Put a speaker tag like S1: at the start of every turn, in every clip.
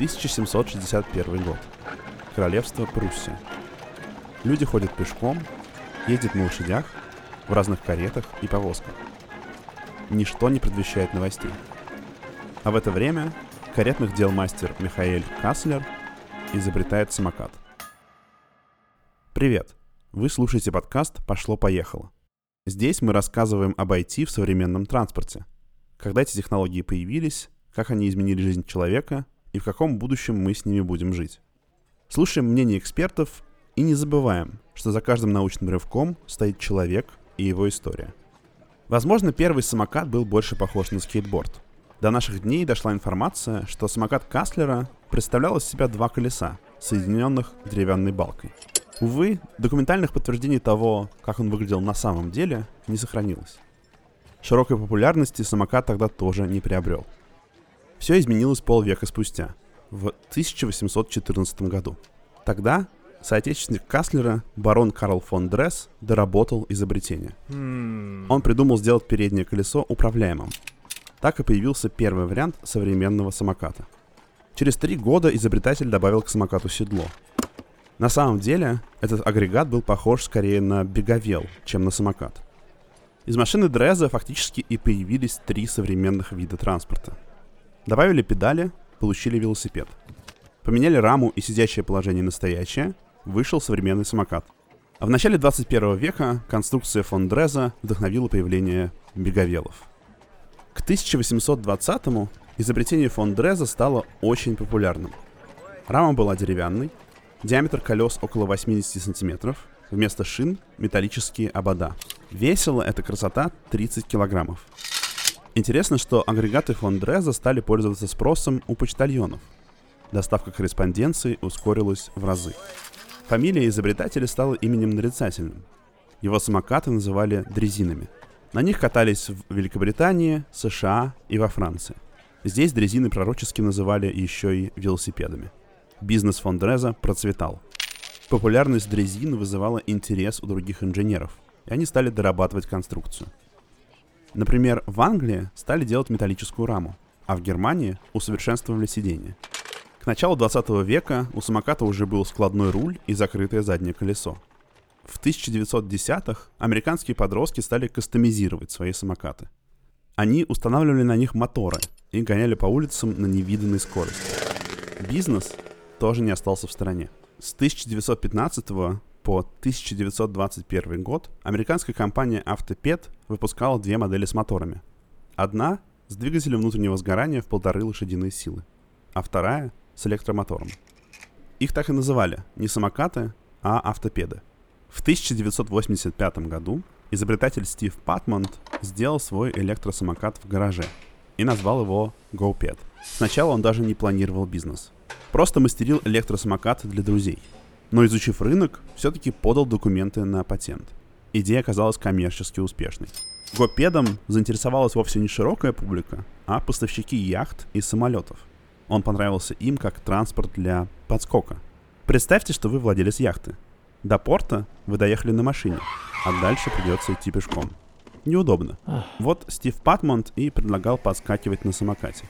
S1: 1761 год. Королевство Пруссия. Люди ходят пешком, ездят на лошадях, в разных каретах и повозках. Ничто не предвещает новостей. А в это время каретных дел мастер Михаэль Каслер изобретает самокат. Привет! Вы слушаете подкаст «Пошло-поехало». Здесь мы рассказываем об IT в современном транспорте. Когда эти технологии появились, как они изменили жизнь человека и в каком будущем мы с ними будем жить. Слушаем мнение экспертов и не забываем, что за каждым научным рывком стоит человек и его история. Возможно, первый самокат был больше похож на скейтборд. До наших дней дошла информация, что самокат Каслера представлял из себя два колеса, соединенных деревянной балкой. Увы, документальных подтверждений того, как он выглядел на самом деле, не сохранилось. Широкой популярности самокат тогда тоже не приобрел. Все изменилось полвека спустя, в 1814 году. Тогда соотечественник Каслера, барон Карл фон Дресс, доработал изобретение.
S2: Hmm.
S1: Он придумал сделать переднее колесо управляемым. Так и появился первый вариант современного самоката. Через три года изобретатель добавил к самокату седло, на самом деле, этот агрегат был похож скорее на беговел, чем на самокат. Из машины Дреза фактически и появились три современных вида транспорта. Добавили педали, получили велосипед. Поменяли раму и сидящее положение на стоящее, вышел современный самокат. А в начале 21 века конструкция фон Дреза вдохновила появление беговелов. К 1820-му изобретение фон Дреза стало очень популярным. Рама была деревянной, Диаметр колес около 80 сантиметров. Вместо шин металлические обода. Весила эта красота 30 килограммов. Интересно, что агрегаты фон Дреза стали пользоваться спросом у почтальонов. Доставка корреспонденции ускорилась в разы. Фамилия изобретателя стала именем нарицательным. Его самокаты называли дрезинами. На них катались в Великобритании, США и во Франции. Здесь дрезины пророчески называли еще и велосипедами бизнес фон Дреза процветал. Популярность дрезин вызывала интерес у других инженеров, и они стали дорабатывать конструкцию. Например, в Англии стали делать металлическую раму, а в Германии усовершенствовали сиденье. К началу 20 века у самоката уже был складной руль и закрытое заднее колесо. В 1910-х американские подростки стали кастомизировать свои самокаты. Они устанавливали на них моторы и гоняли по улицам на невиданной скорости. Бизнес тоже не остался в стороне. С 1915 по 1921 год американская компания Автопед выпускала две модели с моторами. Одна с двигателем внутреннего сгорания в полторы лошадиные силы, а вторая с электромотором. Их так и называли не самокаты, а автопеды. В 1985 году изобретатель Стив Патмонт сделал свой электросамокат в гараже и назвал его GoPed. Сначала он даже не планировал бизнес – Просто мастерил электросамокат для друзей. Но изучив рынок, все-таки подал документы на патент. Идея оказалась коммерчески успешной. Гопедом заинтересовалась вовсе не широкая публика, а поставщики яхт и самолетов. Он понравился им как транспорт для подскока. Представьте, что вы владелец яхты. До порта вы доехали на машине, а дальше придется идти пешком. Неудобно. Вот Стив Патмонт и предлагал подскакивать на самокате.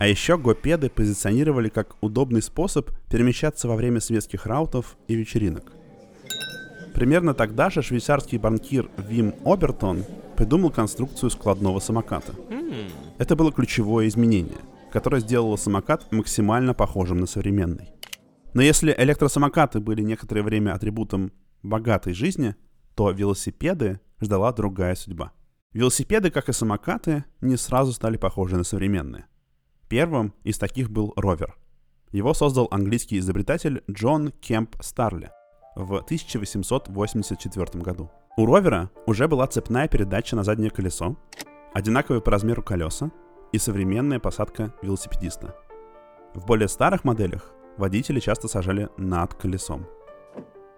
S1: А еще гопеды позиционировали как удобный способ перемещаться во время светских раутов и вечеринок. Примерно тогда же швейцарский банкир Вим Обертон придумал конструкцию складного самоката. Это было ключевое изменение, которое сделало самокат максимально похожим на современный. Но если электросамокаты были некоторое время атрибутом богатой жизни, то велосипеды ждала другая судьба. Велосипеды, как и самокаты, не сразу стали похожи на современные. Первым из таких был ровер. Его создал английский изобретатель Джон Кемп Старли в 1884 году. У ровера уже была цепная передача на заднее колесо, одинаковые по размеру колеса и современная посадка велосипедиста. В более старых моделях водители часто сажали над колесом.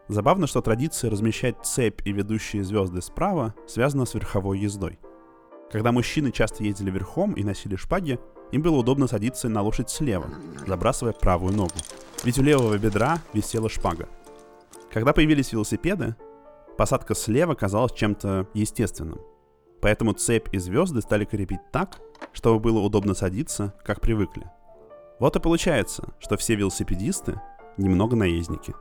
S1: Забавно, что традиция размещать цепь и ведущие звезды справа связана с верховой ездой. Когда мужчины часто ездили верхом и носили шпаги, им было удобно садиться на лошадь слева, забрасывая правую ногу. Ведь у левого бедра висела шпага. Когда появились велосипеды, посадка слева казалась чем-то естественным. Поэтому цепь и звезды стали крепить так, чтобы было удобно садиться, как привыкли. Вот и получается, что все велосипедисты немного наездники.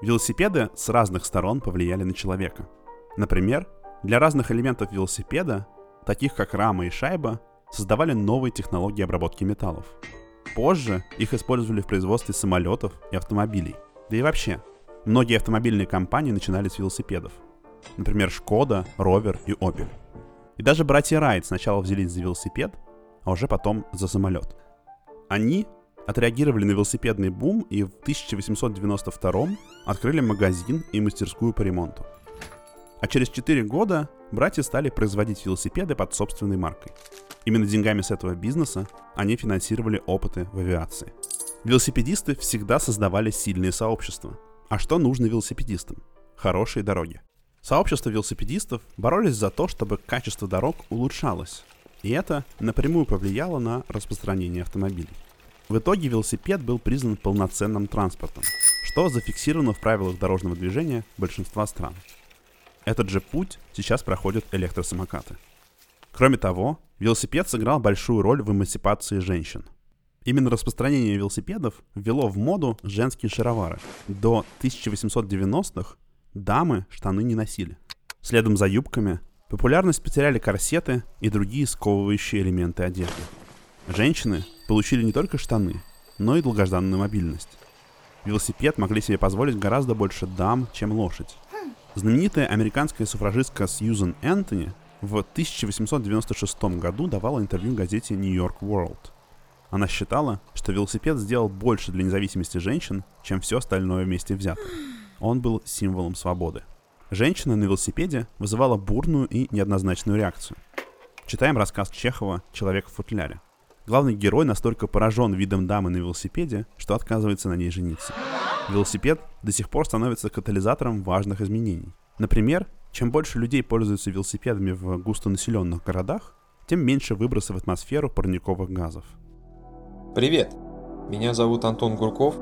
S1: Велосипеды с разных сторон повлияли на человека. Например, для разных элементов велосипеда, таких как рама и шайба, создавали новые технологии обработки металлов. Позже их использовали в производстве самолетов и автомобилей. Да и вообще, многие автомобильные компании начинали с велосипедов. Например, Шкода, Ровер и Opel. И даже братья Райт сначала взялись за велосипед, а уже потом за самолет. Они отреагировали на велосипедный бум и в 1892 открыли магазин и мастерскую по ремонту. А через 4 года братья стали производить велосипеды под собственной маркой. Именно деньгами с этого бизнеса они финансировали опыты в авиации. Велосипедисты всегда создавали сильные сообщества. А что нужно велосипедистам? Хорошие дороги. Сообщества велосипедистов боролись за то, чтобы качество дорог улучшалось, и это напрямую повлияло на распространение автомобилей. В итоге велосипед был признан полноценным транспортом, что зафиксировано в правилах дорожного движения большинства стран. Этот же путь сейчас проходят электросамокаты. Кроме того, велосипед сыграл большую роль в эмансипации женщин. Именно распространение велосипедов ввело в моду женские шаровары. До 1890-х дамы штаны не носили. Следом за юбками популярность потеряли корсеты и другие сковывающие элементы одежды. Женщины получили не только штаны, но и долгожданную мобильность. Велосипед могли себе позволить гораздо больше дам, чем лошадь. Знаменитая американская суфражистка Сьюзен Энтони в 1896 году давала интервью газете New York World. Она считала, что велосипед сделал больше для независимости женщин, чем все остальное вместе взятое. Он был символом свободы. Женщина на велосипеде вызывала бурную и неоднозначную реакцию. Читаем рассказ Чехова «Человек в футляре». Главный герой настолько поражен видом дамы на велосипеде, что отказывается на ней жениться. Велосипед до сих пор становится катализатором важных изменений. Например, чем больше людей пользуются велосипедами в густонаселенных городах, тем меньше выбросы в атмосферу парниковых газов.
S2: Привет! Меня зовут Антон Гурков.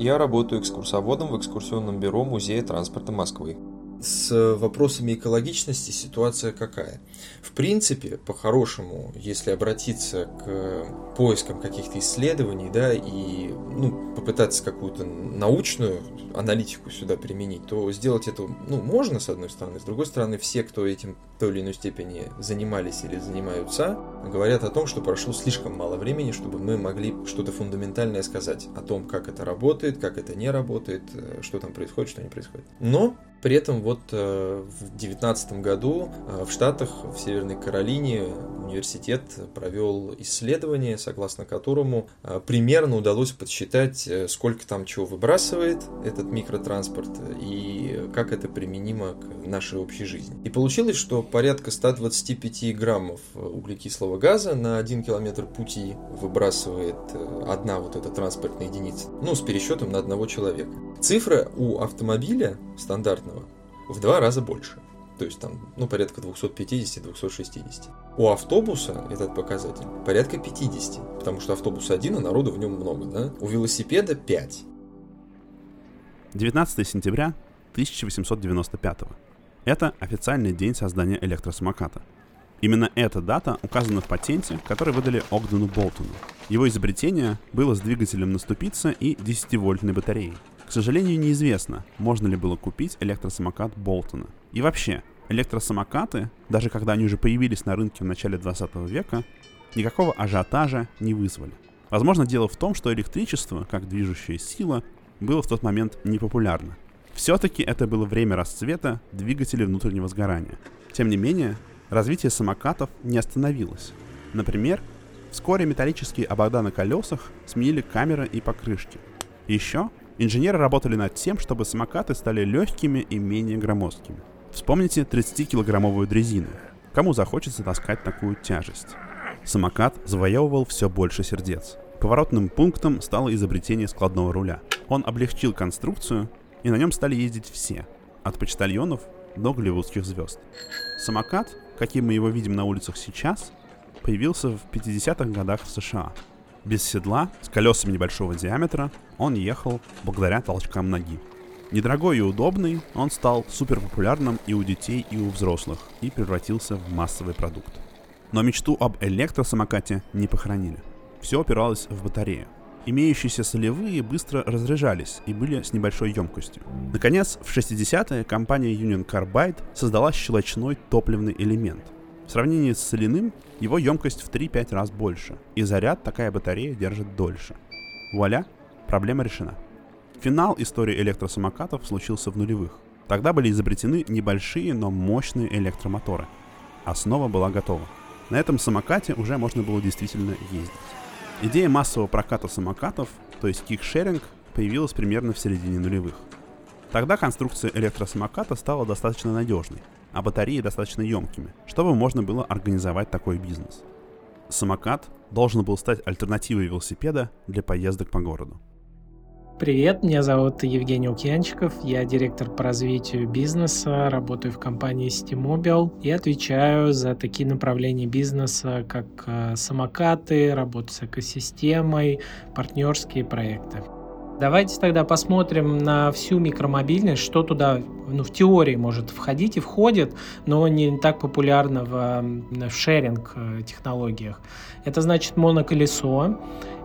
S2: Я работаю экскурсоводом в экскурсионном бюро Музея транспорта Москвы с вопросами экологичности ситуация какая? В принципе, по-хорошему, если обратиться к поискам каких-то исследований, да, и ну, попытаться какую-то научную аналитику сюда применить, то сделать это, ну, можно, с одной стороны, с другой стороны, все, кто этим в той или иной степени занимались или занимаются, говорят о том, что прошло слишком мало времени, чтобы мы могли что-то фундаментальное сказать о том, как это работает, как это не работает, э, что там происходит, что не происходит. Но при этом вот э, в 2019 году э, в Штатах, в Северной Каролине, университет провел исследование, согласно которому э, примерно удалось подсчитать, сколько там чего выбрасывает этот микротранспорт и как это применимо к нашей общей жизни. И получилось, что порядка 125 граммов углекислого газа на 1 километр пути выбрасывает одна вот эта транспортная единица, ну, с пересчетом на одного человека. Цифра у автомобиля стандартного в два раза больше. То есть там, ну, порядка 250-260. У автобуса этот показатель порядка 50, потому что автобус один, а народу в нем много, да? У велосипеда 5.
S1: 19 сентября 1895. Это официальный день создания электросамоката. Именно эта дата указана в патенте, который выдали Огдену Болтону. Его изобретение было с двигателем на ступице и 10-вольтной батареей. К сожалению, неизвестно, можно ли было купить электросамокат Болтона. И вообще, электросамокаты, даже когда они уже появились на рынке в начале 20 века, никакого ажиотажа не вызвали. Возможно, дело в том, что электричество, как движущая сила, было в тот момент непопулярно. Все-таки это было время расцвета двигателей внутреннего сгорания. Тем не менее, развитие самокатов не остановилось. Например, вскоре металлические обода на колесах сменили камеры и покрышки. Еще Инженеры работали над тем, чтобы самокаты стали легкими и менее громоздкими. Вспомните 30-килограммовую дрезину. Кому захочется таскать такую тяжесть? Самокат завоевывал все больше сердец. Поворотным пунктом стало изобретение складного руля. Он облегчил конструкцию, и на нем стали ездить все, от почтальонов до голливудских звезд. Самокат, каким мы его видим на улицах сейчас, появился в 50-х годах в США – без седла, с колесами небольшого диаметра, он ехал благодаря толчкам ноги. Недорогой и удобный, он стал супер популярным и у детей, и у взрослых, и превратился в массовый продукт. Но мечту об электросамокате не похоронили. Все опиралось в батарею. Имеющиеся солевые быстро разряжались и были с небольшой емкостью. Наконец, в 60-е компания Union Carbide создала щелочной топливный элемент. В сравнении с соляным, его емкость в 3-5 раз больше, и заряд такая батарея держит дольше. Вуаля, проблема решена. Финал истории электросамокатов случился в нулевых. Тогда были изобретены небольшие, но мощные электромоторы. Основа была готова. На этом самокате уже можно было действительно ездить. Идея массового проката самокатов, то есть кикшеринг, появилась примерно в середине нулевых. Тогда конструкция электросамоката стала достаточно надежной, а батареи достаточно емкими, чтобы можно было организовать такой бизнес. Самокат должен был стать альтернативой велосипеда для поездок по городу.
S3: Привет, меня зовут Евгений Лукьянчиков, я директор по развитию бизнеса, работаю в компании Steamobile и отвечаю за такие направления бизнеса, как э, самокаты, работа с экосистемой, партнерские проекты. Давайте тогда посмотрим на всю микромобильность, что туда ну, в теории может входить и входит, но не так популярно в, в шеринг э, технологиях. Это значит моноколесо,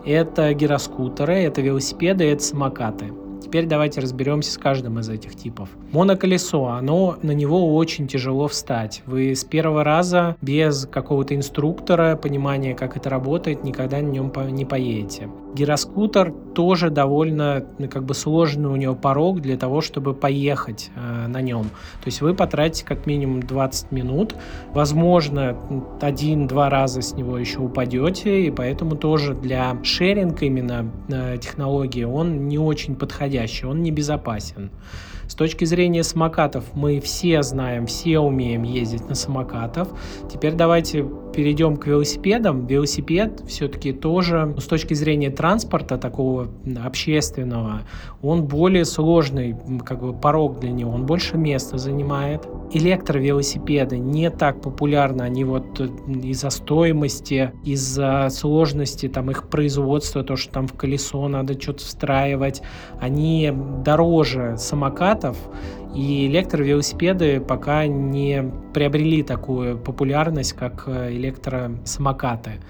S3: это гироскутеры, это велосипеды, это самокаты. Теперь давайте разберемся с каждым из этих типов. Моноколесо, оно, на него очень тяжело встать. Вы с первого раза без какого-то инструктора, понимания, как это работает, никогда на нем не поедете. Гироскутер тоже довольно ну, как бы сложный у него порог для того, чтобы поехать э, на нем. То есть вы потратите как минимум 20 минут, возможно, один-два раза с него еще упадете, и поэтому тоже для шеринга именно э, технологии он не очень подходящий, он небезопасен. С точки зрения самокатов мы все знаем, все умеем ездить на самокатах. Теперь давайте перейдем к велосипедам. Велосипед все-таки тоже с точки зрения транспорта такого общественного, он более сложный, как бы порог для него, он больше места занимает. Электровелосипеды не так популярны, они вот из-за стоимости, из-за сложности там их производства, то, что там в колесо надо что-то встраивать, они дороже самокатов, и электровелосипеды пока не приобрели такую популярность, как э, электросамокаты.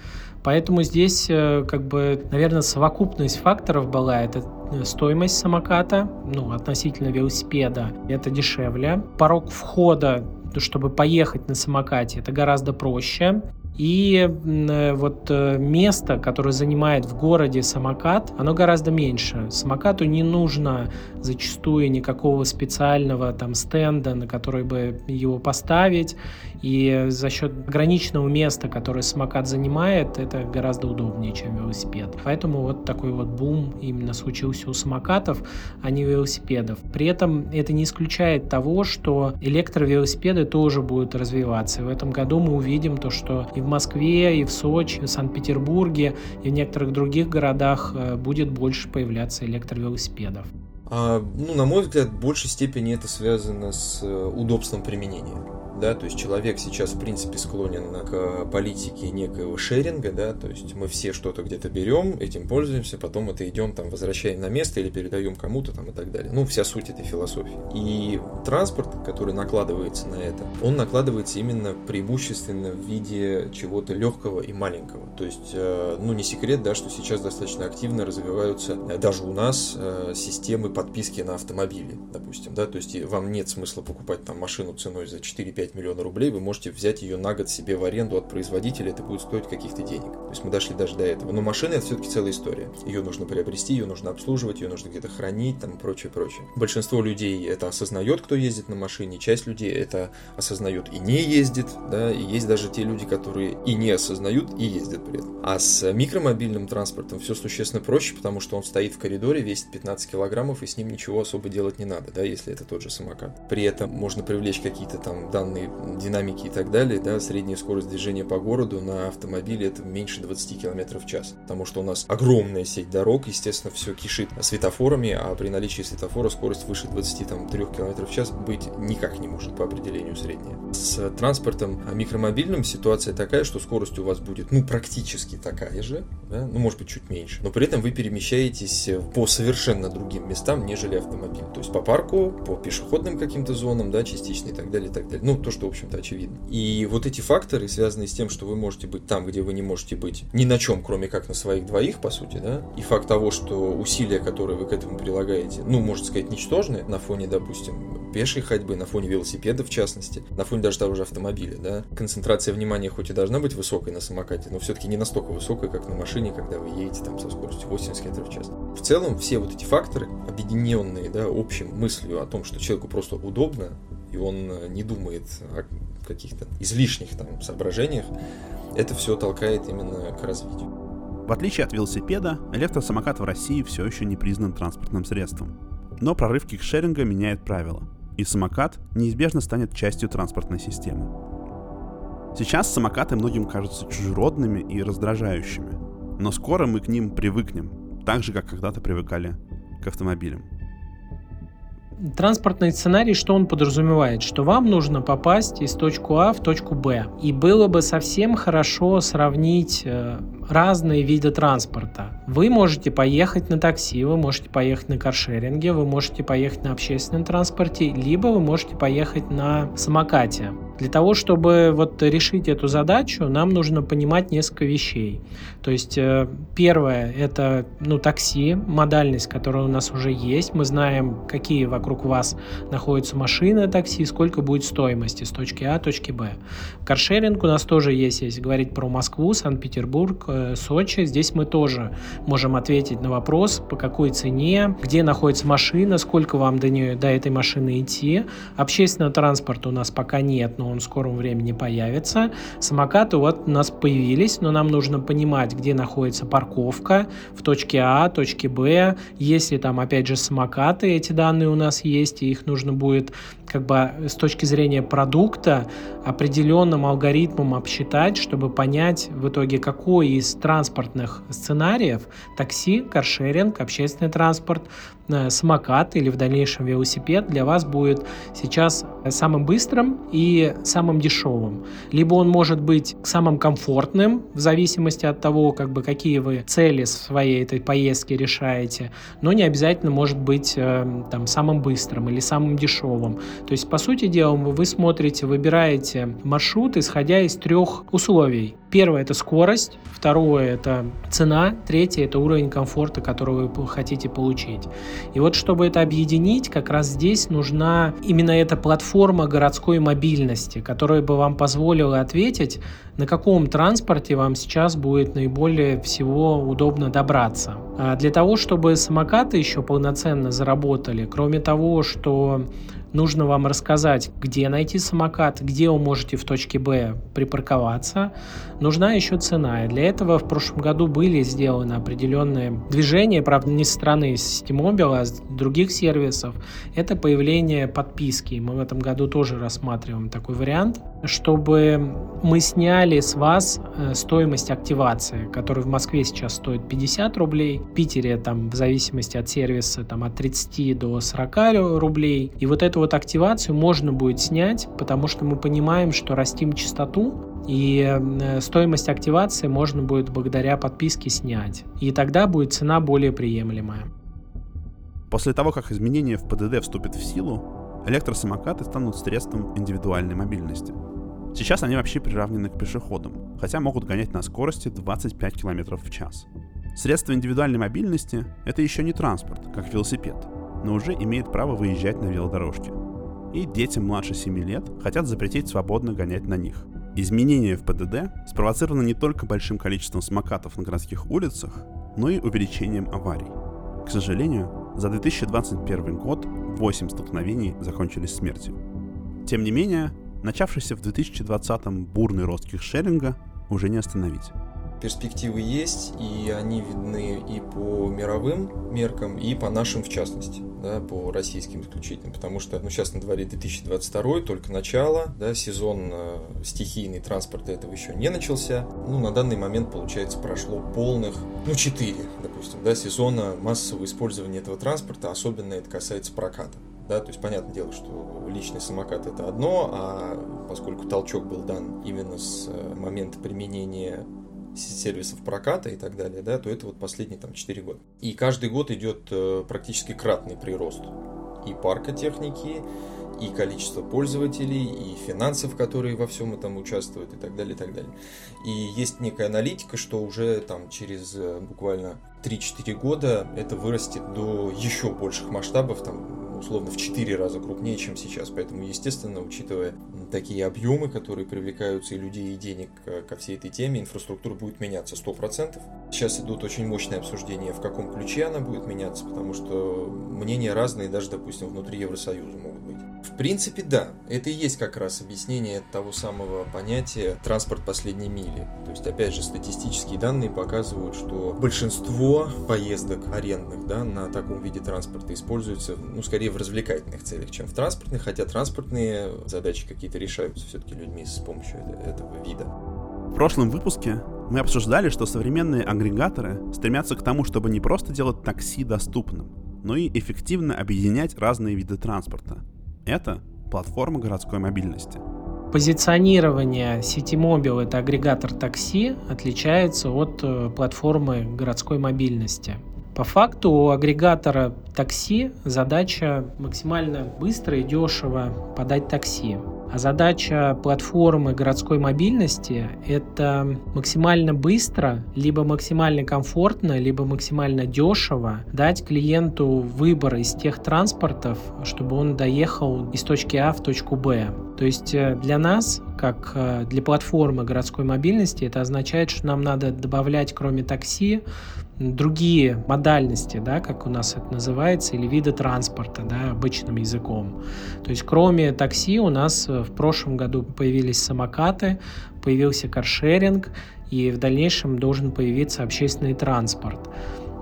S3: Поэтому здесь, э, как бы, наверное, совокупность факторов была. Это э, стоимость самоката, ну, относительно велосипеда, это дешевле. Порог входа чтобы поехать на самокате, это гораздо проще. И э, вот э, место, которое занимает в городе самокат, оно гораздо меньше. Самокату не нужно зачастую никакого специального там стенда, на который бы его поставить. И за счет ограниченного места, которое самокат занимает, это гораздо удобнее, чем велосипед. Поэтому вот такой вот бум именно случился у самокатов, а не велосипедов. При этом это не исключает того, что электровелосипеды тоже будут развиваться. И в этом году мы увидим то, что и в Москве, и в Сочи, и в Санкт-Петербурге, и в некоторых других городах э, будет больше появляться электровелосипедов.
S2: А, ну, на мой взгляд, в большей степени это связано с э, удобством применения да, то есть человек сейчас, в принципе, склонен к политике некоего шеринга, да, то есть мы все что-то где-то берем, этим пользуемся, потом это идем, там, возвращаем на место или передаем кому-то, там, и так далее. Ну, вся суть этой философии. И транспорт, который накладывается на это, он накладывается именно преимущественно в виде чего-то легкого и маленького. То есть, э, ну, не секрет, да, что сейчас достаточно активно развиваются э, даже у нас системы подписки на автомобили, допустим, да, то есть вам нет смысла покупать там машину ценой за 4-5 5 миллиона рублей, вы можете взять ее на год себе в аренду от производителя, это будет стоить каких-то денег. То есть мы дошли даже до этого. Но машина это все-таки целая история. Ее нужно приобрести, ее нужно обслуживать, ее нужно где-то хранить, там и прочее, прочее. Большинство людей это осознает, кто ездит на машине, часть людей это осознает и не ездит, да, и есть даже те люди, которые и не осознают, и ездят при этом. А с микромобильным транспортом все существенно проще, потому что он стоит в коридоре, весит 15 килограммов, и с ним ничего особо делать не надо, да, если это тот же самокат. При этом можно привлечь какие-то там данные динамики и так далее, да, средняя скорость движения по городу на автомобиле это меньше 20 км в час, потому что у нас огромная сеть дорог, естественно, все кишит светофорами, а при наличии светофора скорость выше 23 км в час быть никак не может по определению средняя. С транспортом микромобильным ситуация такая, что скорость у вас будет, ну, практически такая же, да, ну, может быть, чуть меньше, но при этом вы перемещаетесь по совершенно другим местам, нежели автомобиль, то есть по парку, по пешеходным каким-то зонам, да, частично и так далее, и так далее. Ну, то, что, в общем-то, очевидно. И вот эти факторы, связанные с тем, что вы можете быть там, где вы не можете быть ни на чем, кроме как на своих двоих, по сути, да, и факт того, что усилия, которые вы к этому прилагаете, ну, можно сказать, ничтожны на фоне, допустим, пешей ходьбы, на фоне велосипеда, в частности, на фоне даже того же автомобиля, да. Концентрация внимания хоть и должна быть высокой на самокате, но все-таки не настолько высокой, как на машине, когда вы едете там со скоростью 80 км в час. В целом, все вот эти факторы, объединенные, да, общим мыслью о том, что человеку просто удобно, и он э, не думает о каких-то излишних там соображениях, это все толкает именно к развитию.
S1: В отличие от велосипеда, электросамокат в России все еще не признан транспортным средством. Но прорыв кикшеринга меняет правила, и самокат неизбежно станет частью транспортной системы. Сейчас самокаты многим кажутся чужеродными и раздражающими, но скоро мы к ним привыкнем, так же, как когда-то привыкали к автомобилям.
S3: Транспортный сценарий, что он подразумевает? Что вам нужно попасть из точку А в точку Б. И было бы совсем хорошо сравнить э, разные виды транспорта. Вы можете поехать на такси, вы можете поехать на каршеринге, вы можете поехать на общественном транспорте, либо вы можете поехать на самокате. Для того, чтобы вот решить эту задачу, нам нужно понимать несколько вещей. То есть э, первое – это ну, такси, модальность, которая у нас уже есть. Мы знаем, какие вокруг вас находятся машины такси, сколько будет стоимости с точки А точки Б. Каршеринг у нас тоже есть, если говорить про Москву, Санкт-Петербург, э, Сочи. Здесь мы тоже можем ответить на вопрос, по какой цене, где находится машина, сколько вам до, нее, до этой машины идти. Общественного транспорта у нас пока нет, но он в скором времени появится. Самокаты вот у нас появились, но нам нужно понимать, где находится парковка в точке А, точке Б. Если там, опять же, самокаты, эти данные у нас есть, и их нужно будет как бы с точки зрения продукта определенным алгоритмом обсчитать, чтобы понять в итоге, какой из транспортных сценариев такси, каршеринг, общественный транспорт, самокат или в дальнейшем велосипед для вас будет сейчас самым быстрым и самым дешевым. Либо он может быть самым комфортным в зависимости от того, как бы, какие вы цели своей этой поездки решаете, но не обязательно может быть э, там, самым быстрым или самым дешевым. То есть, по сути дела, вы смотрите, выбираете маршрут, исходя из трех условий. Первое – это скорость, второе – это цена, третье – это уровень комфорта, который вы хотите получить. И вот чтобы это объединить, как раз здесь нужна именно эта платформа городской мобильности, которая бы вам позволила ответить, на каком транспорте вам сейчас будет наиболее всего удобно добраться. А для того, чтобы самокаты еще полноценно заработали, кроме того, что нужно вам рассказать, где найти самокат, где вы можете в точке Б припарковаться. Нужна еще цена. И для этого в прошлом году были сделаны определенные движения, правда, не со стороны Steamobile, а с других сервисов. Это появление подписки. Мы в этом году тоже рассматриваем такой вариант, чтобы мы сняли с вас э, стоимость активации, которая в Москве сейчас стоит 50 рублей, в Питере там в зависимости от сервиса там от 30 до 40 рублей. И вот эту вот активацию можно будет снять, потому что мы понимаем, что растим частоту, и э, стоимость активации можно будет благодаря подписке снять. И тогда будет цена более приемлемая.
S1: После того, как изменения в ПДД вступят в силу, электросамокаты станут средством индивидуальной мобильности. Сейчас они вообще приравнены к пешеходам, хотя могут гонять на скорости 25 км в час. Средство индивидуальной мобильности – это еще не транспорт, как велосипед, но уже имеет право выезжать на велодорожке. И детям младше 7 лет хотят запретить свободно гонять на них. Изменения в ПДД спровоцированы не только большим количеством самокатов на городских улицах, но и увеличением аварий. К сожалению, за 2021 год 8 столкновений закончились смертью. Тем не менее, начавшийся в 2020 бурный рост кикшеринга уже не остановить
S2: перспективы есть, и они видны и по мировым меркам, и по нашим в частности, да, по российским исключительно, потому что, ну, сейчас на дворе 2022, только начало, да, сезон э, стихийный транспорта этого еще не начался, ну, на данный момент, получается, прошло полных, ну, 4, допустим, да, сезона массового использования этого транспорта, особенно это касается проката. Да, то есть понятное дело, что личный самокат это одно, а поскольку толчок был дан именно с э, момента применения сервисов проката и так далее, да, то это вот последние там 4 года. И каждый год идет э, практически кратный прирост и парка техники, и количество пользователей, и финансов, которые во всем этом участвуют, и так далее, и так далее. И есть некая аналитика, что уже там через э, буквально 3-4 года это вырастет до еще больших масштабов, там условно в 4 раза крупнее, чем сейчас. Поэтому, естественно, учитывая такие объемы, которые привлекаются и людей, и денег ко всей этой теме, инфраструктура будет меняться 100%. Сейчас идут очень мощные обсуждения, в каком ключе она будет меняться, потому что мнения разные даже, допустим, внутри Евросоюза могут быть. В принципе, да. Это и есть как раз объяснение того самого понятия транспорт последней мили. То есть, опять же, статистические данные показывают, что большинство поездок арендных да, на таком виде транспорта используются, ну, скорее в развлекательных целях, чем в транспортных, хотя транспортные задачи какие-то решаются все-таки людьми с помощью этого вида.
S1: В прошлом выпуске мы обсуждали, что современные агрегаторы стремятся к тому, чтобы не просто делать такси доступным, но и эффективно объединять разные виды транспорта – это платформа городской мобильности.
S3: Позиционирование Citymobil, это агрегатор такси, отличается от э, платформы городской мобильности. По факту у агрегатора такси задача максимально быстро и дешево подать такси. А задача платформы городской мобильности – это максимально быстро, либо максимально комфортно, либо максимально дешево дать клиенту выбор из тех транспортов, чтобы он доехал из точки А в точку Б. То есть э, для нас, как э, для платформы городской мобильности, это означает, что нам надо добавлять, кроме такси, другие модальности, да, как у нас это называется, или виды транспорта, да, обычным языком. То есть кроме такси у нас э, в прошлом году появились самокаты, появился каршеринг, и в дальнейшем должен появиться общественный транспорт.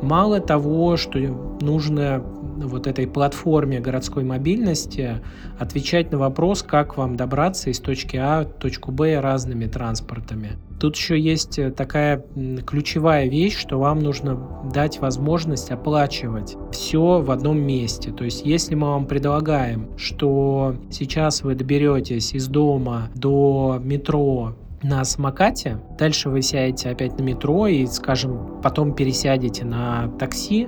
S3: Мало того, что нужно вот этой платформе городской мобильности отвечать на вопрос, как вам добраться из точки А в точку Б разными транспортами. Тут еще есть такая ключевая вещь, что вам нужно дать возможность оплачивать все в одном месте. То есть, если мы вам предлагаем, что сейчас вы доберетесь из дома до метро на самокате, дальше вы сядете опять на метро и, скажем, потом пересядете на такси,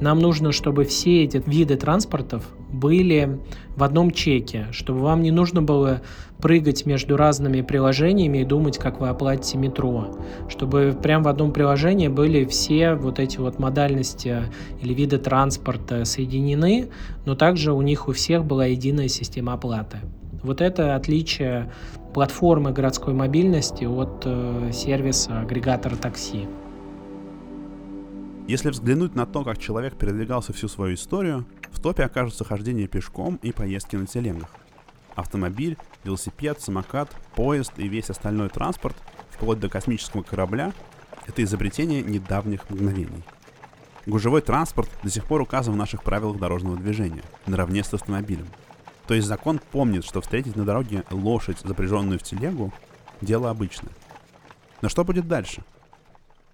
S3: нам нужно, чтобы все эти виды транспортов были в одном чеке, чтобы вам не нужно было прыгать между разными приложениями и думать, как вы оплатите метро, чтобы прям в одном приложении были все вот эти вот модальности или виды транспорта соединены, но также у них у всех была единая система оплаты. Вот это отличие платформы городской мобильности от э, сервиса агрегатора такси.
S1: Если взглянуть на то, как человек передвигался всю свою историю, в топе окажутся хождение пешком и поездки на телегах. Автомобиль, велосипед, самокат, поезд и весь остальной транспорт, вплоть до космического корабля, это изобретение недавних мгновений. Гужевой транспорт до сих пор указан в наших правилах дорожного движения, наравне с автомобилем – то есть закон помнит, что встретить на дороге лошадь, запряженную в телегу, дело обычное. Но что будет дальше?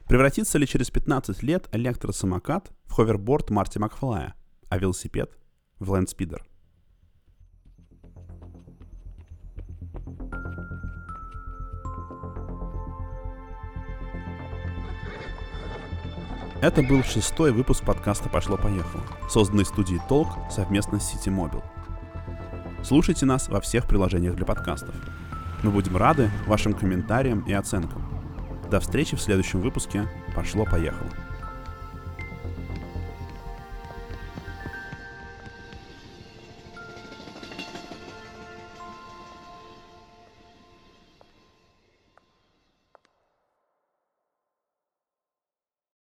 S1: Превратится ли через 15 лет электросамокат в ховерборд Марти Макфлая, а велосипед в лэндспидер? Это был шестой выпуск подкаста «Пошло-поехало», созданный студией «Толк» совместно с City Mobile. Слушайте нас во всех приложениях для подкастов. Мы будем рады вашим комментариям и оценкам. До встречи в следующем выпуске. Пошло-поехало.